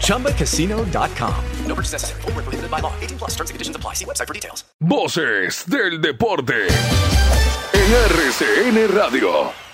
ChumbaCasino.com. No purchase necessary. Full prohibited by law. 18 plus terms and conditions apply. See website for details. Voces del deporte. En RCN Radio.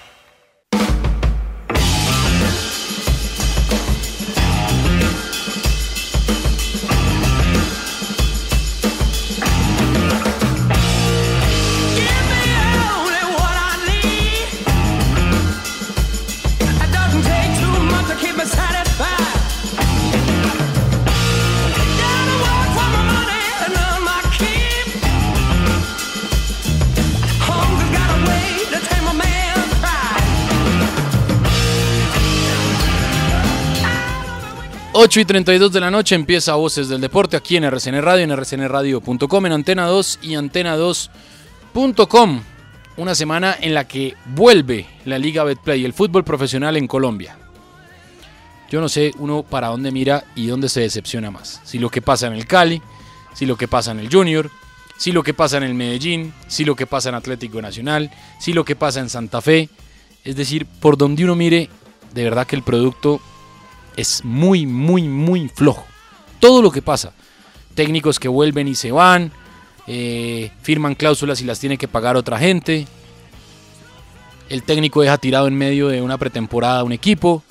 Ocho y 32 de la noche empieza Voces del Deporte aquí en RCN Radio, en rcnradio.com, en Antena 2 y Antena2.com. Una semana en la que vuelve la Liga Betplay, el fútbol profesional en Colombia. Yo no sé uno para dónde mira y dónde se decepciona más. Si lo que pasa en el Cali, si lo que pasa en el Junior, si lo que pasa en el Medellín, si lo que pasa en Atlético Nacional, si lo que pasa en Santa Fe. Es decir, por donde uno mire, de verdad que el producto es muy, muy, muy flojo. Todo lo que pasa. Técnicos que vuelven y se van, eh, firman cláusulas y las tiene que pagar otra gente. El técnico deja tirado en medio de una pretemporada un equipo.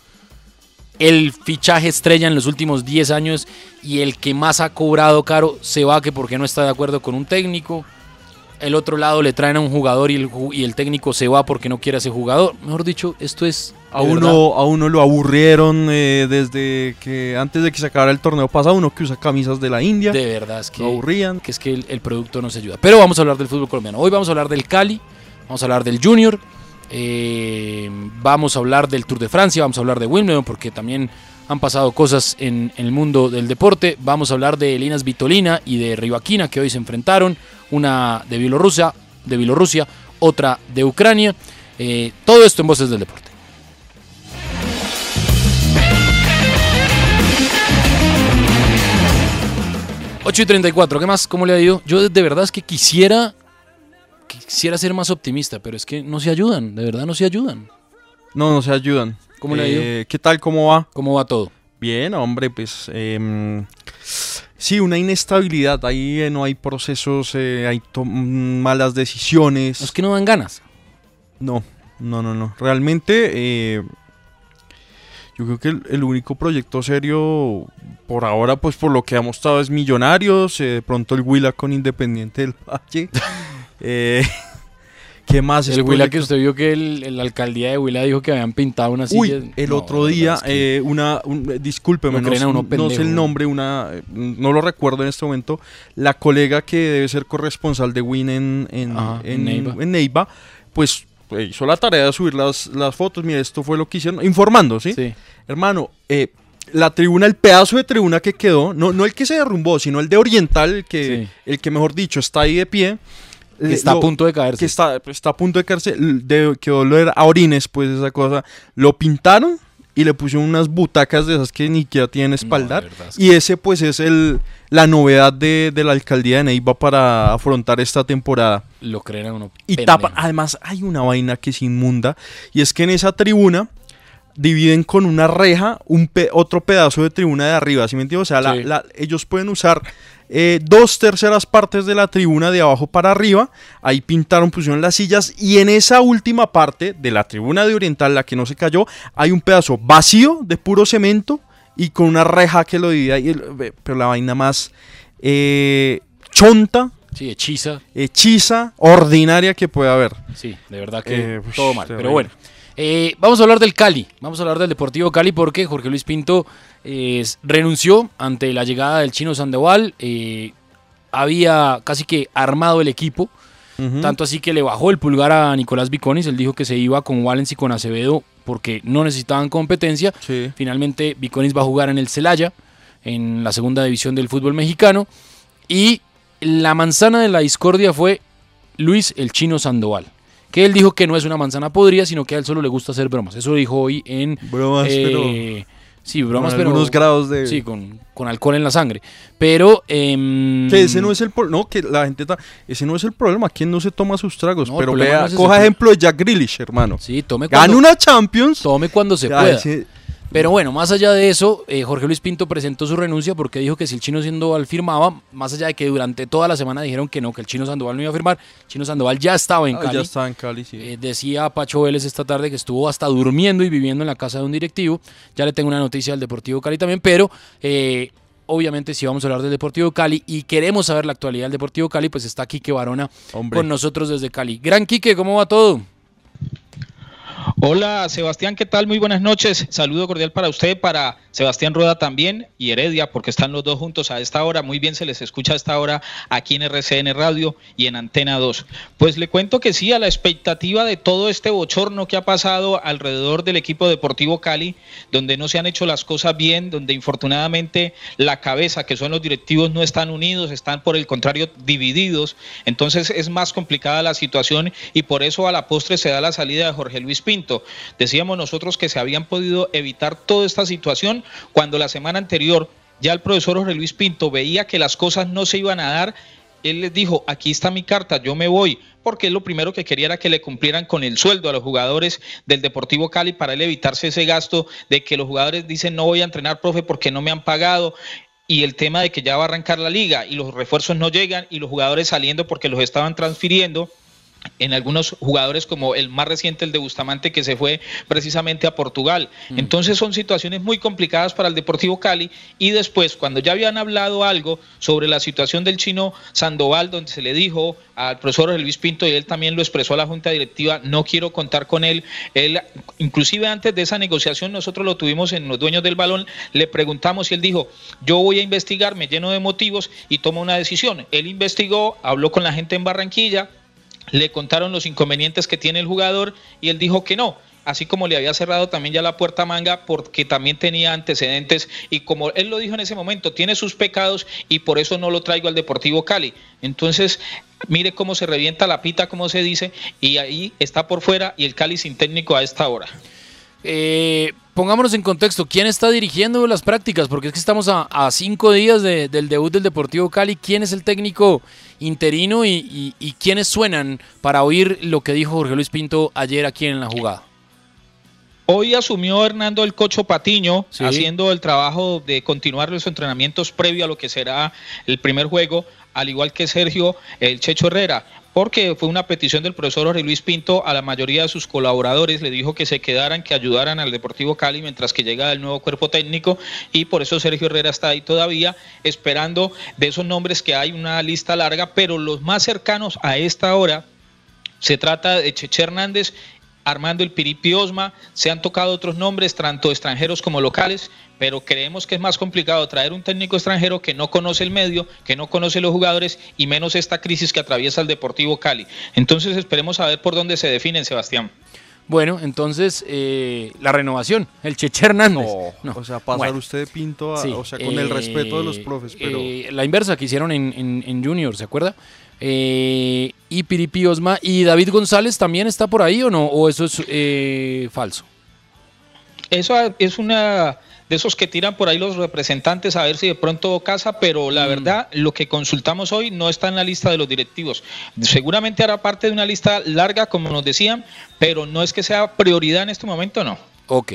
El fichaje estrella en los últimos 10 años y el que más ha cobrado caro se va que porque no está de acuerdo con un técnico. El otro lado le traen a un jugador y el, y el técnico se va porque no quiere a ese jugador. Mejor dicho, esto es a uno, a uno lo aburrieron eh, desde que antes de que se acabara el torneo pasado, uno que usa camisas de la India. De verdad, es que, lo aburrían. Que es que el, el, producto no se ayuda. Pero vamos a hablar del fútbol colombiano. Hoy vamos a hablar del Cali, vamos a hablar del Junior, eh, vamos a hablar del Tour de Francia, vamos a hablar de Wimbledon, porque también han pasado cosas en, el mundo del deporte. Vamos a hablar de Linas Vitolina y de Rivaquina, que hoy se enfrentaron. Una de Bielorrusia, de Bielorrusia otra de Ucrania. Eh, todo esto en Voces del Deporte. 8 y 34, ¿qué más? ¿Cómo le ha ido? Yo de verdad es que quisiera, quisiera ser más optimista, pero es que no se ayudan, de verdad no se ayudan. No, no se ayudan. ¿Cómo le ha ido? Eh, ¿Qué tal? ¿Cómo va? ¿Cómo va todo? Bien, hombre, pues eh, sí, una inestabilidad. Ahí eh, no hay procesos, eh, hay malas decisiones. Es que no dan ganas. No, no, no, no. Realmente eh, yo creo que el, el, único proyecto serio por ahora, pues por lo que ha mostrado es Millonarios, de pronto el Huila con Independiente del Valle. eh, ¿Qué más? El Huila que usted vio que la alcaldía de Huila dijo que habían pintado una silla. Uy, el no, otro día, es que... eh, una, un, discúlpeme, no, no, no, sé el nombre, una, no lo recuerdo en este momento, la colega que debe ser corresponsal de Win en, en, Ajá, en, Neiva. en Neiva, pues hizo la tarea de subir las, las fotos. Mira, esto fue lo que hicieron, informando, ¿sí? Sí. Hermano, eh, la tribuna, el pedazo de tribuna que quedó, no, no el que se derrumbó, sino el de Oriental, el que, Sí. el que mejor dicho está ahí de pie. Que eh, está lo- a punto de caerse. Que está, está a punto de caerse, de, quedó lo a orines, pues esa cosa. Lo pintaron y le pusieron unas butacas de esas que ni siquiera tienen espaldar. y ese pues es el, la novedad de, de la alcaldía de Neiva para afrontar esta temporada. Lo creen a uno. Y pendejo. tapan. Además, hay una vaina que es inmunda. Y es que en esa tribuna dividen con una reja un pe- otro pedazo de tribuna de arriba. ¿Sí me entiendes? O sea, la- Sí. la- ellos pueden usar eh, dos terceras partes de la tribuna de abajo para arriba. Ahí pintaron, pusieron las sillas. Y en esa última parte de la tribuna de Oriental, la que no se cayó, hay un pedazo vacío de puro cemento y con una reja que lo divide. Pero la vaina más eh, chonta Sí, hechiza. hechiza, ordinaria que puede haber. Sí, de verdad que Eh, todo mal. Pero bueno, Eh, vamos a hablar del Cali. Vamos a hablar del Deportivo Cali porque Jorge Luis Pinto eh, renunció ante la llegada del chino Sandoval. eh, había casi que armado el equipo. Tanto así que le bajó el pulgar a Nicolás Viconis. Él dijo que se iba con Wallens y con Acevedo porque no necesitaban competencia. Sí. Finalmente Viconis va a jugar en el Celaya, en la segunda división del fútbol mexicano. Y la manzana de la discordia fue Luis el Chino Sandoval. Que él dijo que no es una manzana podrida, sino que a él solo le gusta hacer bromas. Eso dijo hoy en... Bromas, pero Sí, bromas, con pero... algunos grados de- Sí, con, con alcohol en la sangre. Pero... em, Que ese no es el no que la gente ta- ese no es el problema, quien no se toma sus tragos, No, pero vea, no es ese, coja ejemplo de Jack Grealish, hermano. Sí, tome Gana cuando, una Champions. tome cuando se pueda. ese- Pero bueno, más allá de eso, eh, Jorge Luis Pinto presentó su renuncia porque dijo que si el chino Sandoval firmaba, más allá de que durante toda la semana dijeron que no, que el chino Sandoval no iba a firmar, el chino Sandoval ya estaba en Ah, Cali. ya está en Cali, sí. Eh, decía Pacho Vélez esta tarde que estuvo hasta durmiendo y viviendo en la casa de un directivo. Ya le tengo una noticia del Deportivo Cali también, pero eh, obviamente si vamos a hablar del Deportivo Cali y queremos saber la actualidad del Deportivo Cali, pues está Quique Barona Hombre. con nosotros desde Cali. Gran Quique, ¿cómo va todo? Hola Sebastián, ¿qué tal? Muy buenas noches. Saludo cordial para usted, para Sebastián Rueda también y Heredia, porque están los dos juntos a esta hora. Muy bien se les escucha a esta hora aquí en RCN Radio y en Antena 2. Pues le cuento que sí, a la expectativa de todo este bochorno que ha pasado alrededor del equipo deportivo Cali, donde no se han hecho las cosas bien, donde infortunadamente la cabeza, que son los directivos, no están unidos, están por el contrario divididos. Entonces es más complicada la situación y por eso a la postre se da la salida de Jorge Luis Pinto. Decíamos nosotros que se habían podido evitar toda esta situación cuando la semana anterior ya el profesor Jorge Luis Pinto veía que las cosas no se iban a dar. Él les dijo, aquí está mi carta, yo me voy, porque lo primero que quería era que le cumplieran con el sueldo a los jugadores del Deportivo Cali para él evitarse ese gasto de que los jugadores dicen no voy a entrenar, profe, porque no me han pagado y el tema de que ya va a arrancar la liga y los refuerzos no llegan y los jugadores saliendo porque los estaban transfiriendo en algunos jugadores como el más reciente, el de Bustamante, que se fue precisamente a Portugal. Entonces son situaciones muy complicadas para el Deportivo Cali y después, cuando ya habían hablado algo sobre la situación del chino Sandoval, donde se le dijo al profesor Luis Pinto y él también lo expresó a la Junta Directiva, no quiero contar con él. Él, inclusive antes de esa negociación, nosotros lo tuvimos en los dueños del balón, le preguntamos y él dijo, yo voy a investigar, me lleno de motivos y tomo una decisión. Él investigó, habló con la gente en Barranquilla, le contaron los inconvenientes que tiene el jugador y él dijo que no. Así como le había cerrado también ya la puerta manga porque también tenía antecedentes y como él lo dijo en ese momento, tiene sus pecados y por eso no lo traigo al Deportivo Cali. Entonces, mire cómo se revienta la pita, como se dice, y ahí está por fuera y el Cali sin técnico a esta hora. Eh, pongámonos en contexto, ¿quién está dirigiendo las prácticas? Porque es que estamos a, a cinco días de- del debut del Deportivo Cali. ¿Quién es el técnico interino y, y- y quiénes suenan para oír lo que dijo Jorge Luis Pinto ayer aquí en la jugada? Hoy asumió Hernando el Cocho Patiño, Sí. haciendo el trabajo de continuar los entrenamientos previo a lo que será el primer juego, al igual que Sergio el Checho Herrera, porque fue una petición del profesor Jorge Luis Pinto a la mayoría de sus colaboradores, le dijo que se quedaran, que ayudaran al Deportivo Cali mientras que llega el nuevo cuerpo técnico. Y por eso Sergio Herrera está ahí todavía esperando de esos nombres que hay una lista larga, pero los más cercanos a esta hora se trata de Cheche Hernández, Armando el Piripi Osma, se han tocado otros nombres, tanto extranjeros como locales, pero creemos que es más complicado traer un técnico extranjero que no conoce el medio, que no conoce los jugadores y menos esta crisis que atraviesa el Deportivo Cali. Entonces esperemos a ver por dónde se definen, Sebastián. Bueno, entonces eh, la renovación, el Cheche Hernández. No, No, o sea, pasar bueno. usted de pinto a, Sí, o sea, con el eh, respeto de los profes, pero eh, la inversa que hicieron en, en- en Junior, ¿se acuerda? Eh, y Piripi Osma. ¿Y David González también está por ahí o no? ¿O eso es eh, falso? Eso es una de esos que tiran por ahí los representantes a ver si de pronto casa, pero la verdad lo que consultamos hoy no está en la lista de los directivos. Seguramente hará parte de una lista larga, como nos decían, pero no es que sea prioridad en este momento, no. Ok.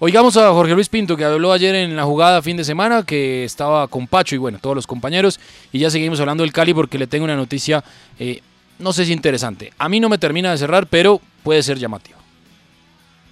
Oigamos a Jorge Luis Pinto, que habló ayer en la jugada fin de semana, que estaba con Pacho y bueno, todos los compañeros. Y ya seguimos hablando del Cali porque le tengo una noticia, eh, no sé si interesante. A mí no me termina de cerrar, pero puede ser llamativo.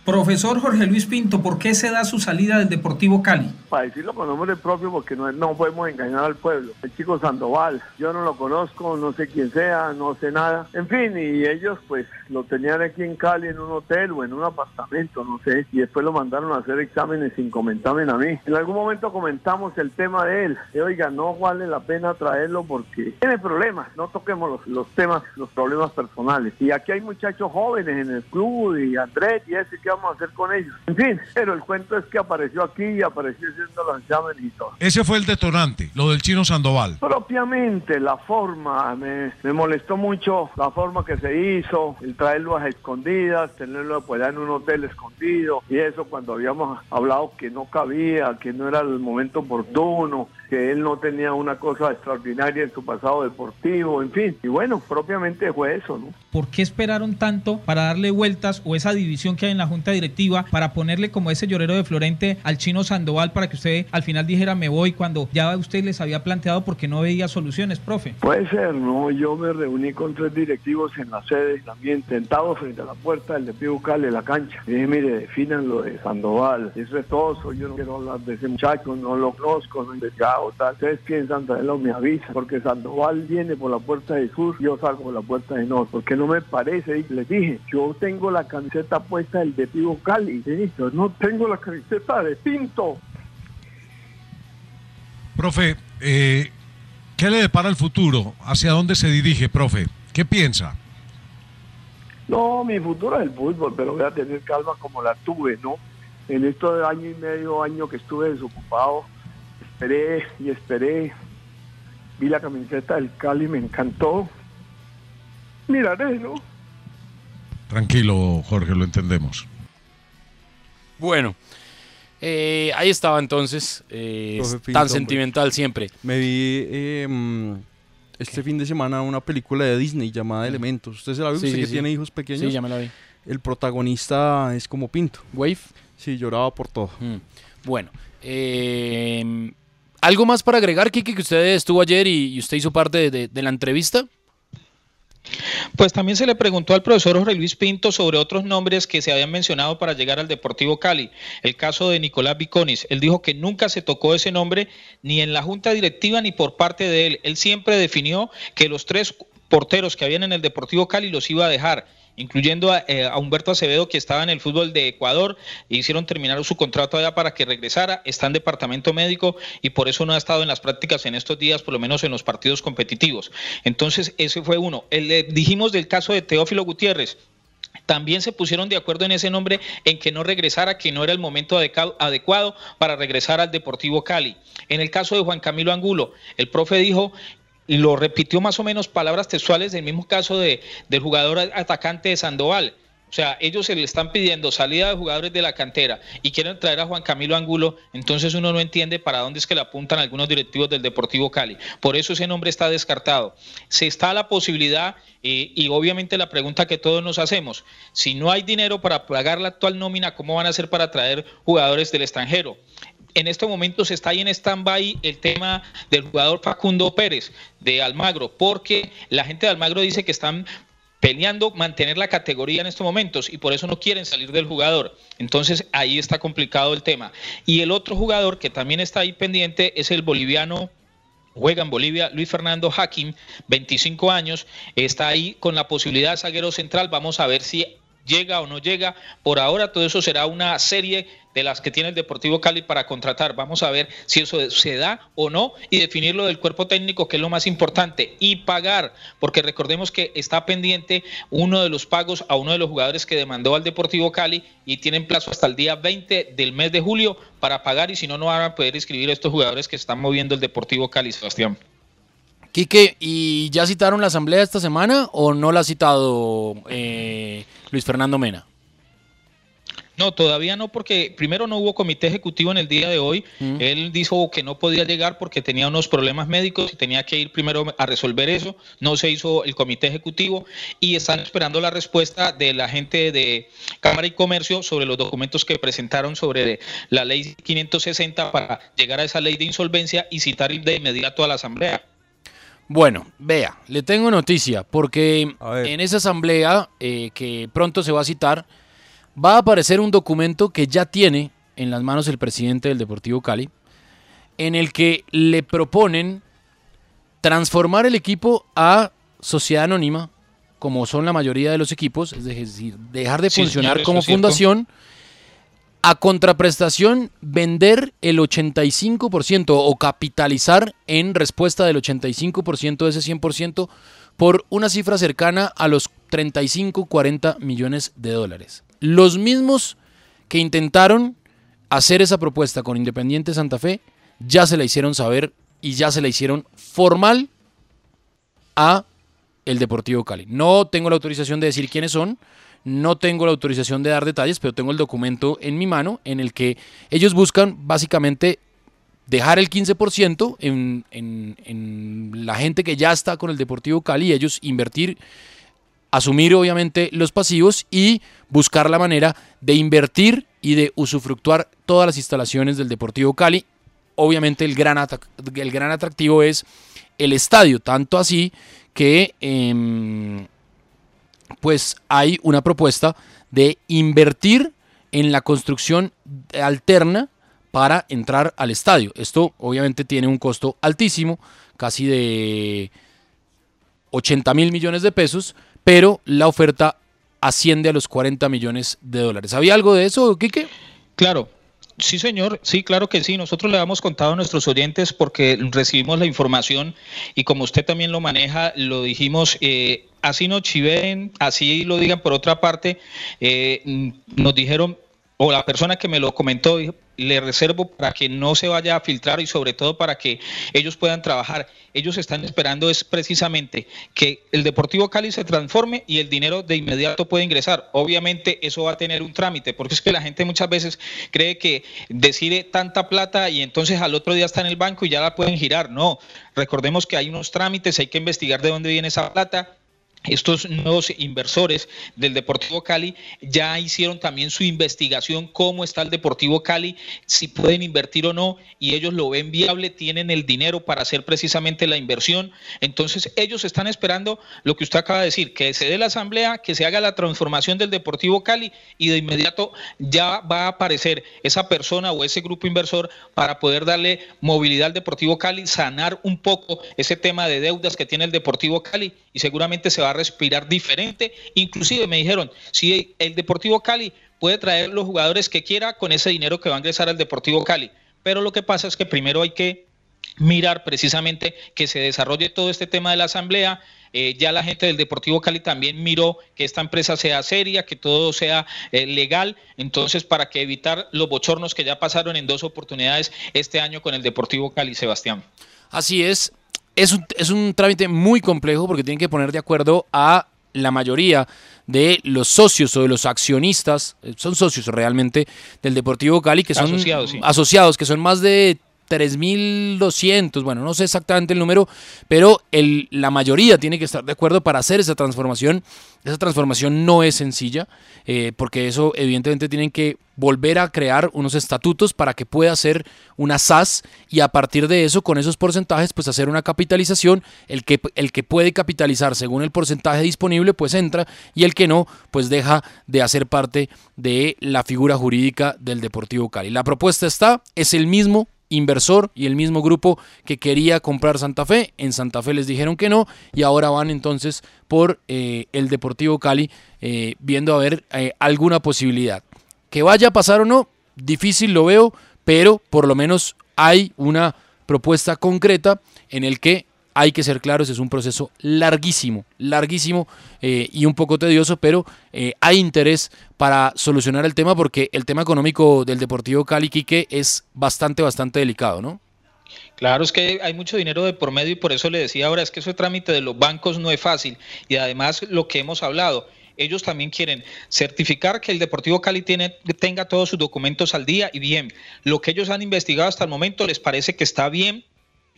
Profesor Jorge Luis Pinto, ¿por qué se da su salida del Deportivo Cali? Para decirlo con nombre propio, porque no, no podemos engañar al pueblo. El chico Sandoval, yo no lo conozco, no sé quién sea, no sé nada. En fin, y ellos pues lo tenían aquí en Cali en un hotel o en un apartamento, no sé, y después lo mandaron a hacer exámenes sin comentarme a mí. En algún momento comentamos el tema de él. Y, Oiga, no vale la pena traerlo porque tiene problemas. No toquemos los, los temas, los problemas personales. Y aquí hay muchachos jóvenes en el club y Andrés y ese que vamos a hacer con ellos. En fin, pero el cuento es que apareció aquí y apareció haciendo los exámenes y todo. Ese fue el detonante, lo del chino Sandoval. Propiamente la forma, me, me molestó mucho la forma que se hizo, el traerlo a escondidas, tenerlo allá en un hotel escondido y eso cuando habíamos hablado que no cabía, que no era el momento oportuno, que él no tenía una cosa extraordinaria en su pasado deportivo, en fin. Y bueno, propiamente fue eso, ¿no? ¿Por qué esperaron tanto para darle vueltas o esa división que hay en la junta directiva para ponerle como ese llorero de Florente al chino Sandoval para que usted al final dijera me voy cuando ya usted les había planteado porque no veía soluciones, profe? Puede ser, ¿no? Yo me reuní con tres directivos en la sede, también sentados frente a la puerta del de de la cancha. Y dije, mire, definan lo de Sandoval. Es todo, yo no quiero hablar de ese muchacho, no lo conozco, no he investigado, tal. Ustedes piensan traerlo, me avisa, porque Sandoval viene por la puerta del sur, yo salgo por la puerta del norte, porque no me parece, y les dije, yo tengo la camiseta puesta del de Cali, yo no tengo la camiseta de Pinto. Profe, eh, ¿qué le depara el futuro? ¿Hacia dónde se dirige, profe? ¿Qué piensa? No, mi futuro es el fútbol, pero voy a tener calma como la tuve, ¿no? En estos año y medio, año que estuve desocupado, esperé y esperé. Vi la camiseta del Cali, me encantó. Miraré, ¿no? Tranquilo, Jorge, lo entendemos. Bueno, eh, ahí estaba entonces, eh, Pinto, tan hombre. sentimental siempre. Me vi eh, mm, este fin de semana una película de Disney llamada Elementos. ¿Usted se la vio? Sí, ¿Usted sí, que sí. tiene hijos pequeños? Sí, ya me la vi. El protagonista es como Pinto. ¿Wave? Sí, lloraba por todo. Mm, Bueno, eh, ¿algo más para agregar, Kiki, que usted estuvo ayer y, y usted hizo parte de, de- de la entrevista? Pues también se le preguntó al profesor Jorge Luis Pinto sobre otros nombres que se habían mencionado para llegar al Deportivo Cali. El caso de Nicolás Viconis. Él dijo que nunca se tocó ese nombre ni en la junta directiva ni por parte de él. Él siempre definió que los tres porteros que habían en el Deportivo Cali los iba a dejar incluyendo a, eh, a Humberto Acevedo que estaba en el fútbol de Ecuador, e hicieron terminar su contrato allá para que regresara, está en departamento médico y por eso no ha estado en las prácticas en estos días, por lo menos en los partidos competitivos. Entonces, ese fue uno. Eh, dijimos del caso de Teófilo Gutiérrez, también se pusieron de acuerdo en ese nombre en que no regresara, que no era el momento adecuado para regresar al Deportivo Cali. En el caso de Juan Camilo Angulo, el profe dijo lo repitió más o menos palabras textuales del mismo caso de, del jugador atacante de Sandoval. O sea, ellos se le están pidiendo salida de jugadores de la cantera y quieren traer a Juan Camilo Angulo, entonces uno no entiende para dónde es que le apuntan algunos directivos del Deportivo Cali. Por eso ese nombre está descartado. Se está la posibilidad eh, y obviamente la pregunta que todos nos hacemos, si no hay dinero para pagar la actual nómina, ¿cómo van a hacer para traer jugadores del extranjero? En este momento se está ahí en stand-by el tema del jugador Facundo Pérez de Almagro, porque la gente de Almagro dice que están peleando mantener la categoría en estos momentos y por eso no quieren salir del jugador. Entonces ahí está complicado el tema. Y el otro jugador que también está ahí pendiente es el boliviano juega en Bolivia Luis Fernando Hakim, 25 años, está ahí con la posibilidad de zaguero central. Vamos a ver si llega o no llega. Por ahora todo eso será una serie de las que tiene el Deportivo Cali para contratar. Vamos a ver si eso se da o no y definirlo del cuerpo técnico, que es lo más importante, y pagar, porque recordemos que está pendiente uno de los pagos a uno de los jugadores que demandó al Deportivo Cali y tienen plazo hasta el día 20 del mes de julio para pagar y si no, no van a poder inscribir a estos jugadores que están moviendo el Deportivo Cali, Sebastián. Quique, ¿y ya citaron la asamblea esta semana o no la ha citado eh, Luis Fernando Mena? No, todavía no, porque primero no hubo comité ejecutivo en el día de hoy. Mm. Él dijo que no podía llegar porque tenía unos problemas médicos y tenía que ir primero a resolver eso. No se hizo el comité ejecutivo y están esperando la respuesta de la gente de Cámara y Comercio sobre los documentos que presentaron sobre la ley 560 para llegar a esa ley de insolvencia y citar de inmediato a la Asamblea. Bueno, vea, le tengo noticia, porque en esa asamblea eh, que pronto se va a citar, va a aparecer un documento que ya tiene en las manos el presidente del Deportivo Cali, en el que le proponen transformar el equipo a sociedad anónima, como son la mayoría de los equipos, es decir, dejar de Sí, funcionar señor, como fundación, a contraprestación vender el 85% o capitalizar en respuesta del 85% de ese 100% por una cifra cercana a los 35, 40 millones de dólares. Los mismos que intentaron hacer esa propuesta con Independiente Santa Fe ya se la hicieron saber y ya se la hicieron formal a el Deportivo Cali. No tengo la autorización de decir quiénes son, no tengo la autorización de dar detalles, pero tengo el documento en mi mano en el que ellos buscan básicamente dejar el 15% en, en, en la gente que ya está con el Deportivo Cali y ellos invertir, asumir obviamente los pasivos y buscar la manera de invertir y de usufructuar todas las instalaciones del Deportivo Cali. Obviamente el gran, el gran atractivo es el estadio, tanto así que em, pues hay una propuesta de invertir en la construcción alterna para entrar al estadio. Esto obviamente tiene un costo altísimo, casi de 80 mil millones de pesos, pero la oferta asciende a los 40 millones de dólares. ¿Había algo de eso, Quique? Claro. Sí, señor. Sí, claro que sí. Nosotros le hemos contado a nuestros oyentes porque recibimos la información y como usted también lo maneja, lo dijimos, eh, así nos chiven, así lo digan por otra parte, eh, nos dijeron, o la persona que me lo comentó, le reservo para que no se vaya a filtrar y sobre todo para que ellos puedan trabajar. Ellos están esperando es precisamente que el Deportivo Cali se transforme y el dinero de inmediato puede ingresar. Obviamente eso va a tener un trámite, porque es que la gente muchas veces cree que decide tanta plata y entonces al otro día está en el banco y ya la pueden girar. No, recordemos que hay unos trámites, hay que investigar de dónde viene esa plata estos nuevos inversores del Deportivo Cali ya hicieron también su investigación cómo está el Deportivo Cali, si pueden invertir o no, y ellos lo ven viable, tienen el dinero para hacer precisamente la inversión. Entonces ellos están esperando lo que usted acaba de decir, que se dé la asamblea, que se haga la transformación del Deportivo Cali y de inmediato ya va a aparecer esa persona o ese grupo inversor para poder darle movilidad al Deportivo Cali, sanar un poco ese tema de deudas que tiene el Deportivo Cali y seguramente se va a respirar diferente. Inclusive me dijeron, si el Deportivo Cali puede traer los jugadores que quiera con ese dinero que va a ingresar al Deportivo Cali. Pero lo que pasa es que primero hay que mirar precisamente que se desarrolle todo este tema de la asamblea. Eh, ya la gente del Deportivo Cali también miró que esta empresa sea seria, que todo sea eh, legal. Entonces, para que evitar los bochornos que ya pasaron en dos oportunidades este año con el Deportivo Cali, Sebastián. Así es. Es un, es un trámite muy complejo porque tienen que poner de acuerdo a la mayoría de los socios o de los accionistas, eh, son socios realmente del Deportivo Cali, que son Asociados, sí. asociados, que son más de 3.200, bueno, no sé exactamente el número, pero la mayoría tiene que estar de acuerdo para hacer esa transformación. Esa transformación no es sencilla, eh, porque eso evidentemente tienen que volver a crear unos estatutos para que pueda ser una SAS y a partir de eso, con esos porcentajes, pues hacer una capitalización. El que, el que puede capitalizar según el porcentaje disponible, pues entra y el que no, pues deja de hacer parte de la figura jurídica del Deportivo Cali. La propuesta está, es el mismo inversor y el mismo grupo que quería comprar Santa Fe. En Santa Fe les dijeron que no y ahora van entonces por eh, el Deportivo Cali eh, viendo a ver eh, alguna posibilidad. Que vaya a pasar o no, difícil lo veo, pero por lo menos hay una propuesta concreta en el que hay que ser claros, es un proceso larguísimo, larguísimo eh, y un poco tedioso, pero eh, hay interés para solucionar el tema porque el tema económico del Deportivo Cali Quique es bastante, bastante delicado, ¿no? Claro, es que hay mucho dinero de por medio y por eso le decía ahora, es que ese trámite de los bancos no es fácil. Y además lo que hemos hablado, ellos también quieren certificar que el Deportivo Cali tiene, tenga todos sus documentos al día y bien. Lo que ellos han investigado hasta el momento les parece que está bien.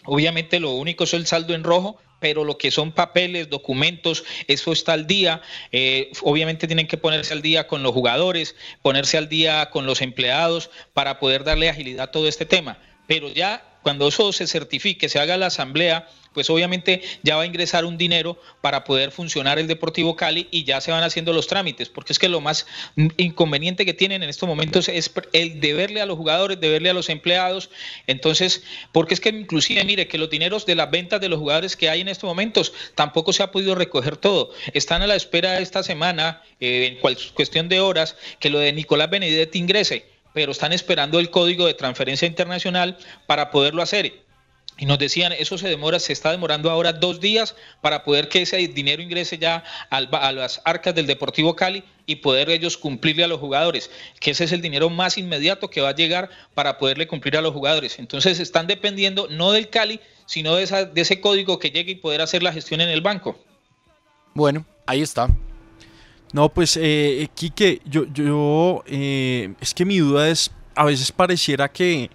Obviamente lo único es el saldo en rojo, pero lo que son papeles, documentos, eso está al día. Eh, obviamente tienen que ponerse al día con los jugadores, ponerse al día con los empleados para poder darle agilidad a todo este tema. Pero ya cuando eso se certifique, se haga la asamblea, pues obviamente ya va a ingresar un dinero para poder funcionar el Deportivo Cali y ya se van haciendo los trámites, porque es que lo más inconveniente que tienen en estos momentos es el deberle a los jugadores, deberle a los empleados, entonces, porque es que inclusive, mire, que los dineros de las ventas de los jugadores que hay en estos momentos tampoco se ha podido recoger todo, están a la espera esta semana, eh, en cuestión de horas, que lo de Nicolás Benedetti ingrese, pero están esperando el código de transferencia internacional para poderlo hacer y nos decían, eso se demora, se está demorando ahora dos días para poder que ese dinero ingrese ya a las arcas del Deportivo Cali y poder ellos cumplirle a los jugadores, que ese es el dinero más inmediato que va a llegar para poderle cumplir a los jugadores. Entonces están dependiendo no del Cali, sino de, esa, de ese código que llegue y poder hacer la gestión en el banco. Bueno, ahí está. No, pues, eh, Quique, yo, yo eh, es que mi duda es, a veces pareciera que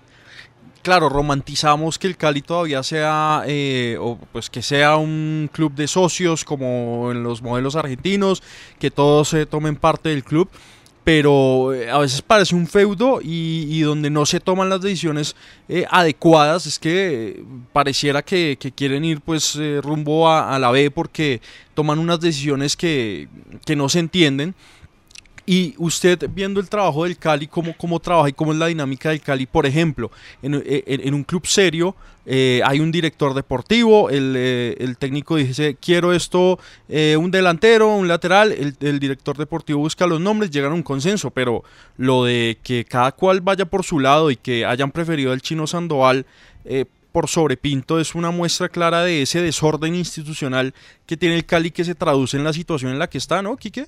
claro, romantizamos que el Cali todavía sea, eh, o pues que sea un club de socios como en los modelos argentinos, que todos se tomen parte del club, pero eh, a veces parece un feudo y, donde no se toman las decisiones eh, adecuadas, es que pareciera que, quieren ir pues rumbo a, a, la B porque toman unas decisiones que, que no se entienden. Y usted viendo el trabajo del Cali, cómo, cómo trabaja y cómo es la dinámica del Cali, por ejemplo, en, eh, un club serio eh, hay un director deportivo, el, eh, técnico dice, quiero esto, un delantero, un lateral, el, director deportivo busca los nombres, llegan a un consenso, pero lo de que cada cual vaya por su lado y que hayan preferido al chino Sandoval por sobrepinto es una muestra clara de ese desorden institucional que tiene el Cali que se traduce en la situación en la que está, ¿no, Quique?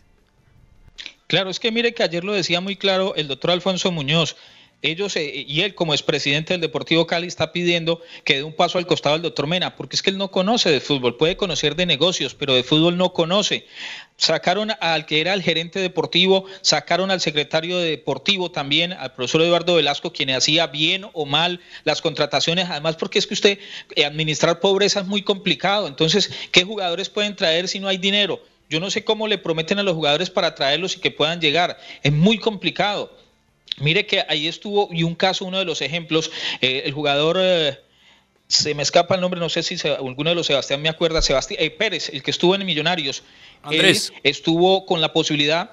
Claro, es que mire que ayer lo decía muy claro el doctor Alfonso Muñoz. Ellos eh, y él como expresidente del Deportivo Cali está pidiendo que dé un paso al costado del doctor Mena, porque es que él no conoce de fútbol, puede conocer de negocios, pero de fútbol no conoce. Sacaron al que era el gerente deportivo, sacaron al secretario deportivo también, al profesor Eduardo Velasco, quien hacía bien o mal las contrataciones, además porque es que usted eh, administrar pobreza es muy complicado. Entonces, ¿qué jugadores pueden traer si no hay dinero? Yo no sé cómo le prometen a los jugadores para traerlos y que puedan llegar. Es muy complicado. Mire que ahí estuvo, y un caso, uno de los ejemplos, eh, el jugador, eh, se me escapa el nombre, no sé si alguno de los Sebastián me acuerda, Sebastián eh, Pérez, el que estuvo en Millonarios. Andrés. estuvo con la posibilidad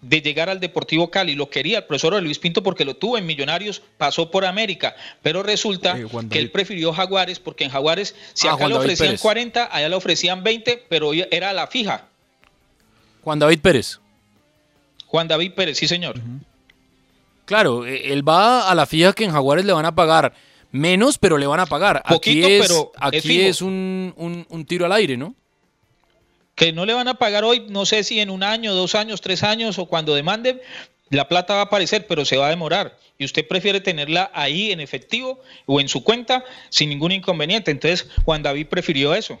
de llegar al Deportivo Cali. Lo quería el profesor Luis Pinto porque lo tuvo en Millonarios, pasó por América, pero resulta que él prefirió Jaguares porque en Jaguares, si ah, acá le ofrecían 40, allá le ofrecían 20, pero era la fija. Juan David Pérez. Juan David Pérez, sí, señor. Claro, e, él va a la fija que en Jaguares le van a pagar menos, pero le van a pagar. Poquito, aquí es, pero aquí es, un, un, tiro al aire, ¿no? Que no le van a pagar hoy, no sé si en un año, dos años, tres años o cuando demanden, la plata va a aparecer, pero se va a demorar. Y usted prefiere tenerla ahí en efectivo o en su cuenta sin ningún inconveniente. Entonces, Juan David prefirió eso.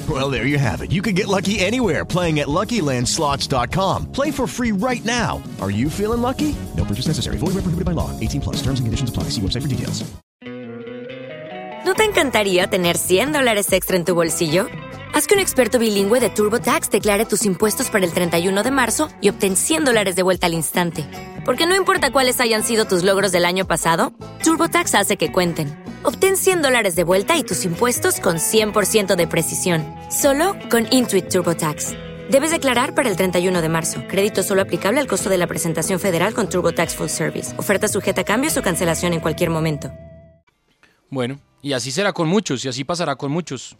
Well, there you have it. You can get lucky anywhere playing at LuckyLandSlots.com. Play for free right now. Are you feeling lucky? No purchase necessary. Void where prohibited by law. 18 plus. Terms and conditions apply. See website for details. ¿No te encantaría tener 100 dólares extra en tu bolsillo? Haz que un experto bilingüe de TurboTax declare tus impuestos para el 31 de marzo y obtén 100 dólares de vuelta al instante. Porque no importa cuáles hayan sido tus logros del año pasado, TurboTax hace que cuenten. Obtén 100 dólares de vuelta y tus impuestos con 100% de precisión, solo con Intuit TurboTax. Debes declarar para el 31 de marzo. Crédito solo aplicable al costo de la presentación federal con TurboTax Full Service. Oferta sujeta a cambios o cancelación en cualquier momento. Bueno, y así será con muchos, y así pasará con muchos.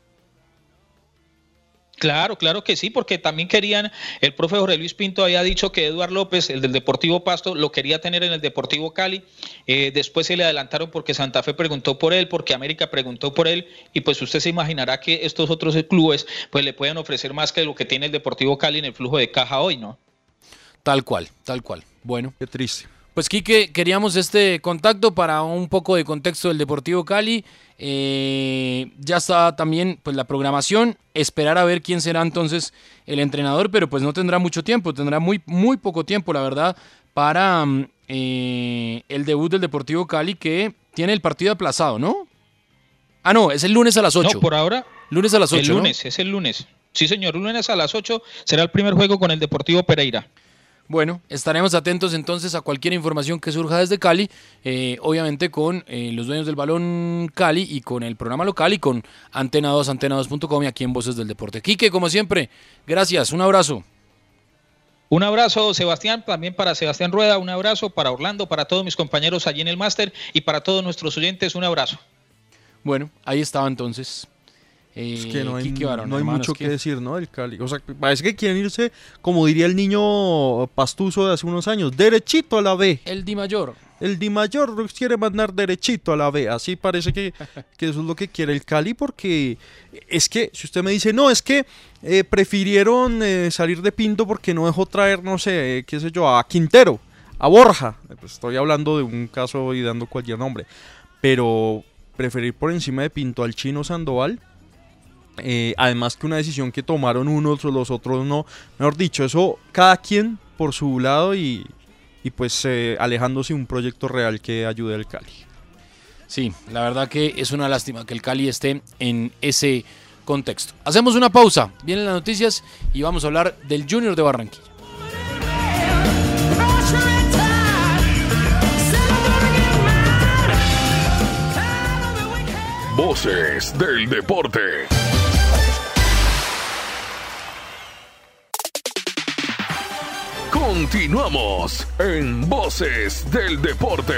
Claro, claro que sí, porque también querían, el profe Jorge Luis Pinto había dicho que Eduard López, el del Deportivo Pasto, lo quería tener en el Deportivo Cali, eh, después se le adelantaron porque Santa Fe preguntó por él, porque América preguntó por él, y pues usted se imaginará que estos otros clubes pues le pueden ofrecer más que lo que tiene el Deportivo Cali en el flujo de caja hoy, ¿no? Tal cual, tal cual. Bueno. Qué triste. Pues Quique, queríamos este contacto para un poco de contexto del Deportivo Cali. Eh, ya está también pues la programación, esperar a ver quién será entonces el entrenador, pero pues no tendrá mucho tiempo, tendrá muy, muy poco tiempo, la verdad, para mm, eh, el debut del Deportivo Cali que tiene el partido aplazado, ¿no? Ah, no, es el lunes a las 8. No, por ahora. Lunes a las 8. El lunes, es el lunes. Sí, señor, lunes a las 8 será el primer juego con el Deportivo Pereira. Bueno, estaremos atentos entonces a cualquier información que surja desde Cali, eh, obviamente con eh, los dueños del balón Cali y con el programa local y con Antena 2, antena2.com y aquí en Voces del Deporte. Quique, como siempre, gracias, un abrazo. Un abrazo, Sebastián, también para Sebastián Rueda, un abrazo para Orlando, para todos mis compañeros allí en el máster y para todos nuestros oyentes, un abrazo. Bueno, ahí estaba entonces. Es que no hay, Barón, no hay hermano, mucho es que decir, ¿no? El Cali. O sea, parece que quieren irse, como diría el niño pastuso de hace unos años, derechito a la B. El Di Mayor. El Di Mayor quiere mandar derechito a la B. Así parece que, que eso es lo que quiere el Cali, porque es que, si usted me dice, no, es que eh, prefirieron eh, salir de Pinto porque no dejó traer, no sé, eh, qué sé yo, a Quintero, a Borja. Pues estoy hablando de un caso y dando cualquier nombre. Pero preferir por encima de Pinto al chino Sandoval. Eh, además que una decisión que tomaron unos, los otros no. Mejor dicho, eso cada quien por su lado y, y pues eh, alejándose de un proyecto real que ayude al Cali. Sí, la verdad que es una lástima que el Cali esté en ese contexto. Hacemos una pausa, vienen las noticias y vamos a hablar del Junior de Barranquilla. Voces del deporte. Continuamos en Voces del deporte.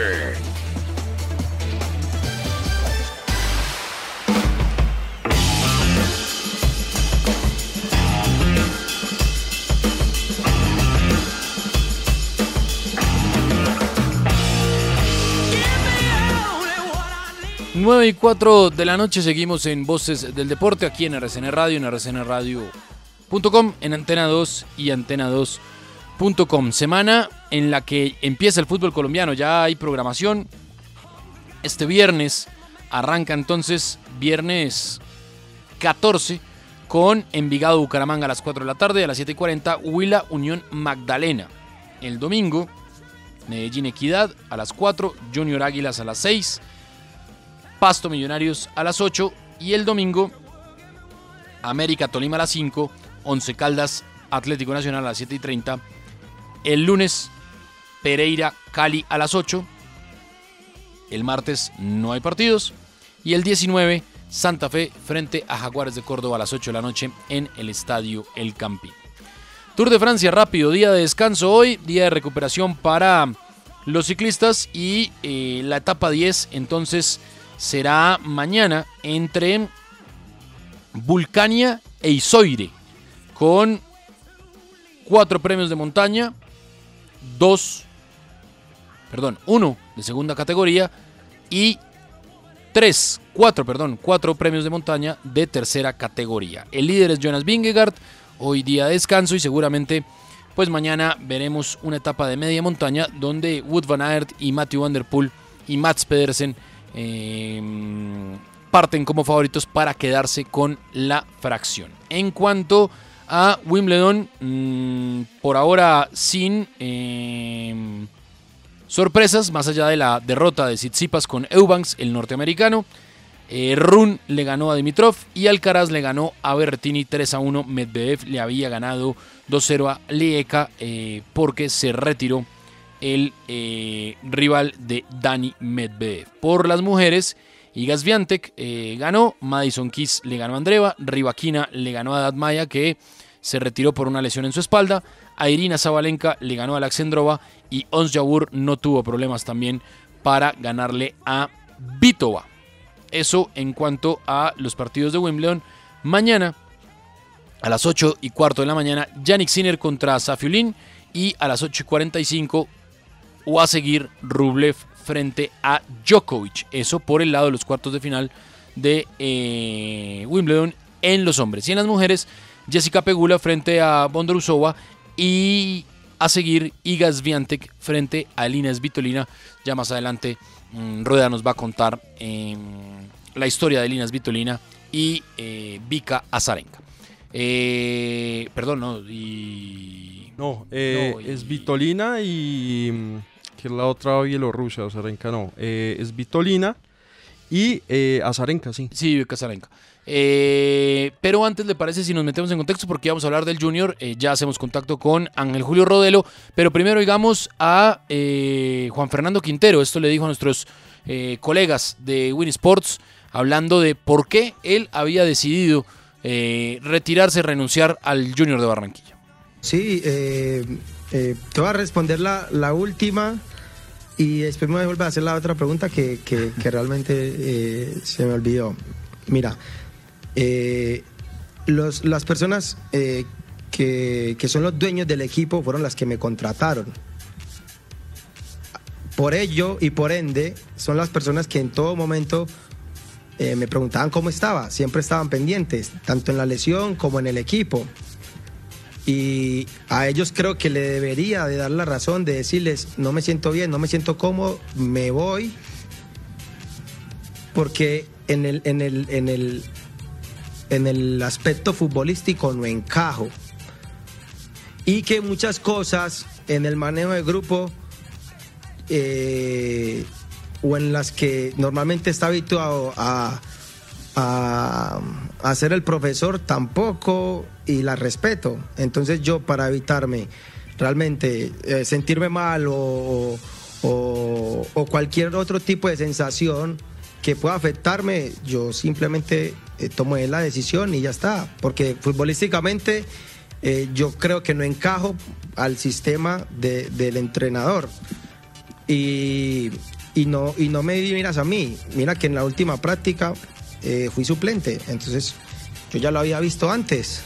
Nueve y 4 de la noche seguimos en Voces del Deporte aquí en RCN Radio, en rcnradio.com, en Antena 2 y Antena2.com. Semana en la que empieza el fútbol colombiano, ya hay programación. Este viernes arranca entonces, viernes 14, con Envigado Bucaramanga a las 4 de la tarde, a las 7 y 40, Huila Unión Magdalena. El domingo, Medellín Equidad a las 4, Junior Águilas a las 6. Pasto Millonarios a las 8 y el domingo América Tolima a las 5, Once Caldas Atlético Nacional a las 7 y 30. El lunes Pereira Cali a las 8. El martes no hay partidos. Y el 19 Santa Fe frente a Jaguares de Córdoba a las 8 de la noche en el Estadio El Campín. Tour de Francia rápido, día de descanso hoy, día de recuperación para los ciclistas y eh, la etapa 10 entonces será mañana entre Vulcania e Isoire, con cuatro premios de montaña, dos, perdón, uno de segunda categoría y tres, cuatro, perdón, cuatro premios de montaña de tercera categoría. El líder es Jonas Vingegaard, hoy día de descanso y seguramente pues mañana veremos una etapa de media montaña donde Wood Van Aert y Matthew Van Der Poel y Mats Pedersen eh, parten como favoritos para quedarse con la fracción. En cuanto a Wimbledon, mmm, por ahora sin eh, sorpresas, más allá de la derrota de Tsitsipas con Eubanks, el norteamericano. Eh, Run le ganó a Dimitrov y Alcaraz le ganó a Berrettini 3 a 1. Medvedev le había ganado 2-0 a Lieka eh, porque se retiró el eh, rival de Dani Medvedev. Por las mujeres, Iga Swiatek eh, ganó, Madison Keys le ganó a Andreva, Rybakina le ganó a Datmaya que se retiró por una lesión en su espalda, a Irina Zabalenka le ganó a Alexandrova y Ons Jabeur no tuvo problemas también para ganarle a Vitova. Eso en cuanto a los partidos de Wimbledon. Mañana a las 8 y cuarto de la mañana, Yannick Sinner contra Safiulin y a las 8 y 45 o a seguir Rublev frente a Djokovic. Eso por el lado de los cuartos de final de eh, Wimbledon en los hombres. Y en las mujeres, Jessica Pegula frente a Bondrusova y a seguir Iga Swiatek frente a Elina Svitolina. Ya más adelante mmm, Rueda nos va a contar eh, la historia de Elina Svitolina y eh, Vika Azarenka. Eh, perdón, no, y No, No, y- es Vitolina y. que es la otra Bielorrusia, Azarenka no. Eh, es Vitolina y eh, Azarenka, sí. Sí, Casarenca. Eh, pero antes, ¿le parece si nos metemos en contexto? Porque vamos a hablar del Junior. eh, ya hacemos contacto con Ángel Julio Rodelo. Pero primero, digamos, a eh, Juan Fernando Quintero. Esto le dijo a nuestros eh, colegas de Win Sports, hablando de por qué él había decidido eh, retirarse, renunciar al Junior de Barranquilla. Sí, eh, eh, te voy a responder la, la última y después me voy a hacer la otra pregunta que, que- realmente eh, se me olvidó. Mira, eh, los, las personas eh, que, que son los dueños del equipo fueron las que me contrataron. Por ello y por ende son las personas que en todo momento me preguntaban cómo estaba, siempre estaban pendientes, tanto en la lesión como en el equipo. Y a ellos creo que le debería de dar la razón de decirles, no me siento bien, no me siento cómodo, me voy, porque en el, en el, en el, en el aspecto futbolístico no encajo. Y que muchas cosas en el manejo de grupo eh, o en las que normalmente está habituado a, a, a ser el profesor tampoco y la respeto. Entonces yo para evitarme realmente eh, sentirme mal o, o- cualquier otro tipo de sensación que pueda afectarme, yo simplemente eh, tomé la decisión y ya está. Porque futbolísticamente eh, yo creo que no encajo al sistema de- del entrenador. Y, y no, y no me miras a mí. Mira que en la última práctica eh, fui suplente. Entonces yo ya lo había visto antes.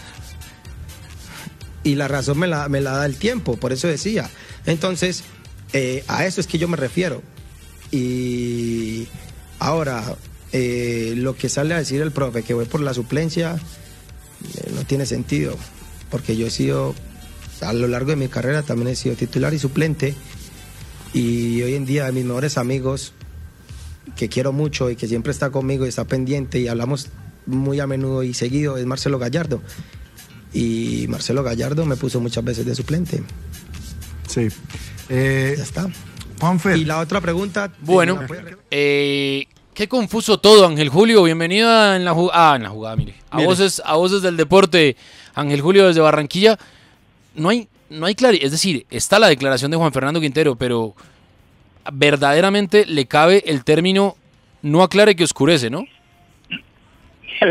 Y la razón me la, me la da el tiempo, por eso decía. Entonces, eh, a eso es que yo me refiero. Y ahora, eh, lo que sale a decir el profe, que voy por la suplencia, eh, no tiene sentido. Porque yo he sido, a lo largo de mi carrera, también he sido titular y suplente. Y hoy en día mis mejores amigos, que quiero mucho y que siempre está conmigo y está pendiente y hablamos muy a menudo y seguido, es Marcelo Gallardo. Y Marcelo Gallardo me puso muchas veces de suplente. Sí. Eh, ya está. Juanfer. Y la otra pregunta. Bueno, eh, qué confuso todo, Ángel Julio. Bienvenido a en la jugada. Ah, en la jugada, mire. A Mire. voces, a voces del deporte, Ángel Julio desde Barranquilla. No hay, no hay claridad. Es decir, está la declaración de Juan Fernando Quintero, pero verdaderamente le cabe el término no aclare que oscurece, ¿no?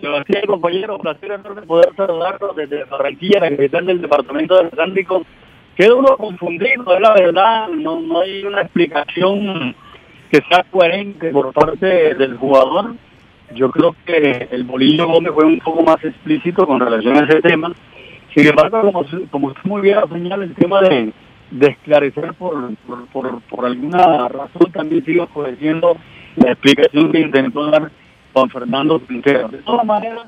Sebastián, compañero, placer enorme poder saludarlos desde Barranquilla, la capital del departamento del Atlántico. Queda uno confundido, es la verdad, no, no hay una explicación que sea coherente por parte del jugador. Yo creo que el Bolillo Gómez fue un poco más explícito con relación a ese tema. Sin embargo, como, como usted muy bien señala, el tema de, de esclarecer por, por alguna razón también sigo obedeciendo la explicación que intentó dar Juan Fernando Quintero. De todas maneras,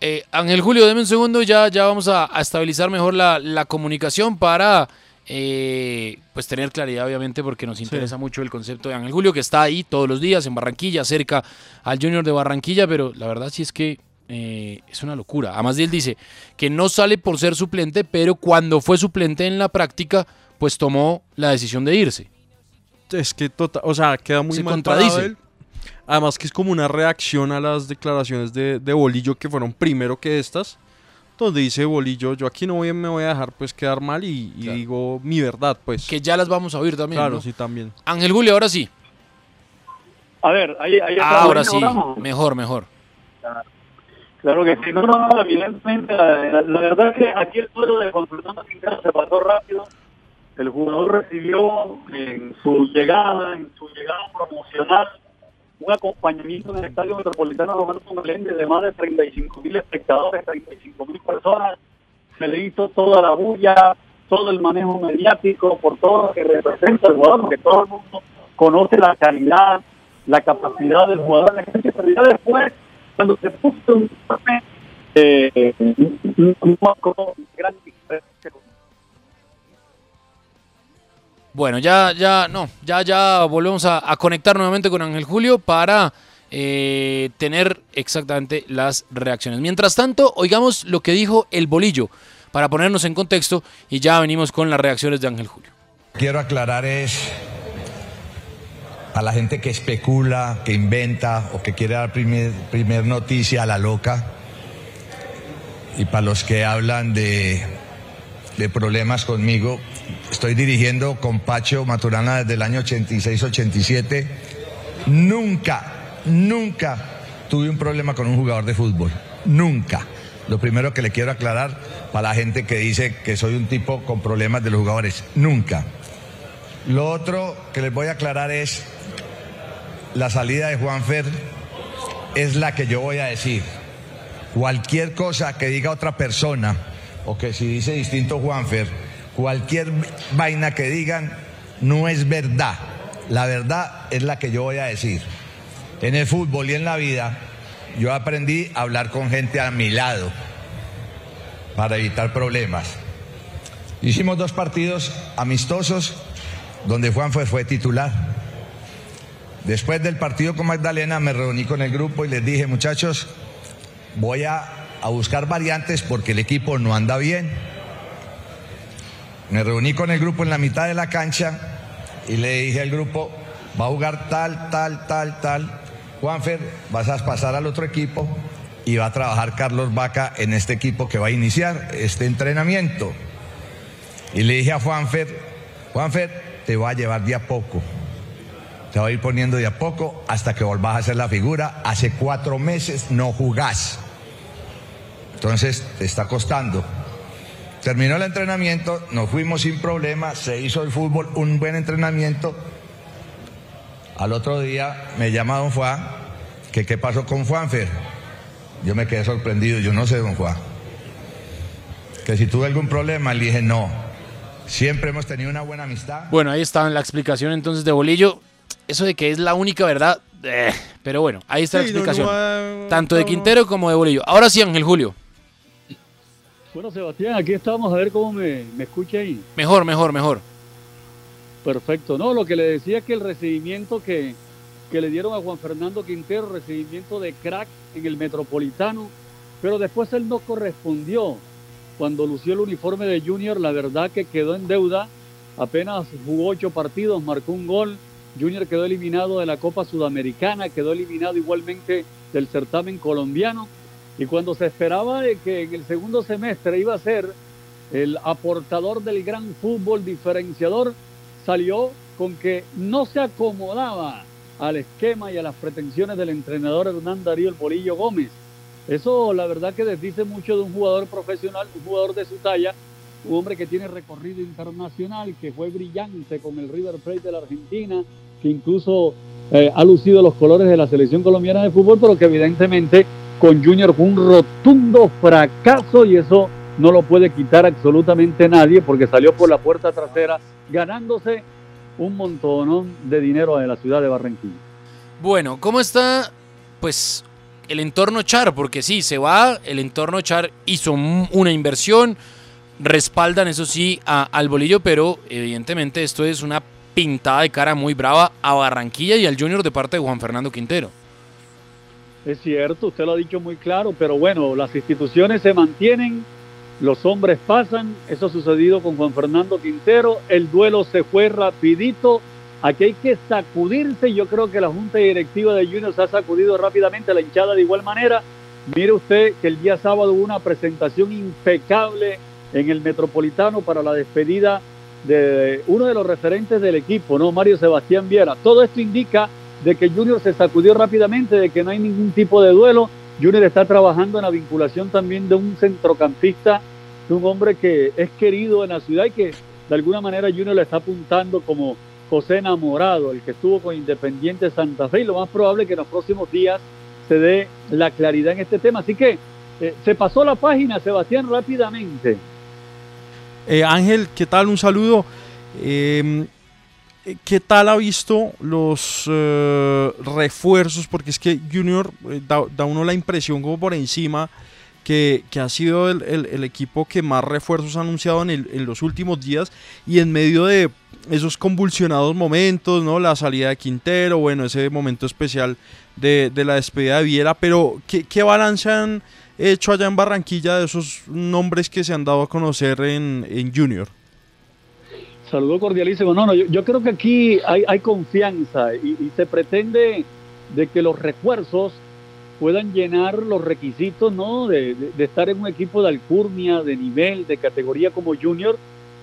Eh, Ángel Julio, deme un segundo, ya, ya vamos a, a estabilizar mejor la, la comunicación para eh, pues tener claridad, obviamente, porque nos interesa mucho el concepto de Ángel Julio, que está ahí todos los días en Barranquilla, cerca al Junior de Barranquilla, pero la verdad sí es que eh, es una locura. Además, él dice que no sale por ser suplente, pero cuando fue suplente en la práctica, pues tomó la decisión de irse. Es que, total, o sea, queda muy Se mal contradice. él. Además que es como una reacción a las declaraciones de, de Bolillo que fueron primero que estas, donde dice Bolillo, yo aquí no voy, me voy a dejar pues quedar mal y, y digo mi verdad, pues. Que ya las vamos a oír también. Claro, ¿no? sí, también. Ángel Julio, ahora sí. a ver, ahí, ahí está Ah, ahora sí, mejor, mejor. Claro que sí, no, no, no, evidentemente, la, la- la verdad es que aquí el duelo de Fernando Quintero se pasó rápido. El jugador recibió en su llegada, en su llegada promocional, un acompañamiento en el Estadio Metropolitano Roberto Meléndez de más de 35 mil espectadores, 35 mil personas. Se le hizo toda la bulla, todo el manejo mediático por todo lo que representa el jugador, porque todo el mundo conoce la calidad, la capacidad del jugador la cancha, pero ya después, cuando se puso un eh, marco gran diferencia Bueno, ya, ya, no, ya, ya volvemos a, conectar nuevamente con Ángel Julio para eh, tener exactamente las reacciones. Mientras tanto, oigamos lo que dijo el bolillo, para ponernos en contexto y ya venimos con las reacciones de Ángel Julio. Quiero aclarar es a la gente que especula, que inventa o que quiere dar primer, primer noticia a la loca y para los que hablan de, de problemas conmigo, estoy dirigiendo con Pacho Maturana desde el año 86-87. Nunca, nunca tuve un problema con un jugador de fútbol. Nunca. Lo primero que le quiero aclarar para la gente que dice que soy un tipo con problemas de los jugadores. Nunca. Lo otro que les voy a aclarar es la salida de Juanfer es la que yo voy a decir. Cualquier cosa que diga otra persona, o que si dice distinto Juanfer, cualquier vaina que digan no es verdad. La verdad es la que yo voy a decir. En el fútbol y en la vida, yo aprendí a hablar con gente a mi lado para evitar problemas. Hicimos dos partidos amistosos donde Juanfer fue titular. Después del partido con Magdalena me reuní con el grupo y les dije, muchachos, voy a, a, buscar variantes porque el equipo no anda bien. Me reuní con el grupo en la mitad de la cancha y le dije al grupo, va a jugar tal, tal, tal, tal. Juanfer, vas a pasar al otro equipo y va a trabajar Carlos Vaca en este equipo que va a iniciar este entrenamiento. Y le dije a Juanfer, Juanfer, te va a llevar de a poco. Te va a ir poniendo de a poco hasta que volvás a hacer la figura. Hace cuatro meses no jugás. Entonces te está costando. Terminó el entrenamiento, nos fuimos sin problema, se hizo el fútbol, un buen entrenamiento. Al otro día me llama don Juan, que qué pasó con Juanfer. Yo me quedé sorprendido, yo no sé, don Juan. Que si tuve algún problema, le dije no. Siempre hemos tenido una buena amistad. Bueno, ahí está la explicación entonces de Bolillo. Eso de que es la única verdad, eh, pero bueno, ahí está la no, explicación. no, Tanto de Quintero como de Bolillo. Ahora sí, Ángel Julio. Bueno, Sebastián, aquí estamos a ver cómo me, me escucha ahí. Mejor, mejor, mejor. Perfecto. No, lo que le decía es que el recibimiento que, que le dieron a Juan Fernando Quintero, recibimiento de crack en el Metropolitano, pero después él no correspondió. Cuando lució el uniforme de Junior, la verdad que quedó en deuda. Apenas jugó ocho partidos, marcó un gol. Junior quedó eliminado de la Copa Sudamericana, quedó eliminado igualmente del certamen colombiano. Y cuando se esperaba de que en el segundo semestre iba a ser el aportador del gran fútbol diferenciador, salió con que no se acomodaba al esquema y a las pretensiones del entrenador Hernán Darío El Bolillo Gómez. Eso la verdad que desdice mucho de un jugador profesional, un jugador de su talla, un hombre que tiene recorrido internacional, que fue brillante con el River Plate de la Argentina, que incluso eh, ha lucido los colores de la selección colombiana de fútbol, pero que evidentemente con Junior fue un rotundo fracaso y eso no lo puede quitar absolutamente nadie porque salió por la puerta trasera ganándose un montón de dinero de la ciudad de Barranquilla. Bueno, ¿cómo está pues el entorno Char? Porque sí, se va, el entorno Char hizo una inversión, respaldan eso sí a- al bolillo, pero evidentemente esto es una pintada de cara muy brava a Barranquilla y al Junior de parte de Juan Fernando Quintero. Es cierto, usted lo ha dicho muy claro, pero bueno, las instituciones se mantienen, los hombres pasan, eso ha sucedido con Juan Fernando Quintero, el duelo se fue rapidito, aquí hay que sacudirse, yo creo que la Junta Directiva de Junior se ha sacudido rápidamente, la hinchada de igual manera, mire usted que el día sábado hubo una presentación impecable en el Metropolitano para la despedida de uno de los referentes del equipo, ¿no? Mario Sebastián Viera. Todo esto indica de que Junior se sacudió rápidamente, de que no hay ningún tipo de duelo. Junior está trabajando en la vinculación también de un centrocampista, de un hombre que es querido en la ciudad y que de alguna manera Junior le está apuntando como José Enamorado, el que estuvo con Independiente Santa Fe. Y lo más probable es que en los próximos días se dé la claridad en este tema. Así que eh, se pasó la página, Sebastián, rápidamente. Eh, Ángel, ¿qué tal? Un saludo. Eh, ¿Qué tal ha visto los eh, refuerzos? Porque es que Junior eh, da, da uno la impresión como por encima que, que ha sido el, el- equipo que más refuerzos ha anunciado en, en los últimos días y en medio de esos convulsionados momentos, ¿no? La salida de Quintero, bueno, ese momento especial de, de la despedida de Viera, pero ¿qué, qué balance han hecho allá en Barranquilla de esos nombres que se han dado a conocer en, en Junior? Saludo cordialísimo. No, no, yo, creo que aquí hay, confianza y, se pretende de que los refuerzos puedan llenar los requisitos ¿no? De, estar en un equipo de alcurnia, de nivel, de categoría como junior.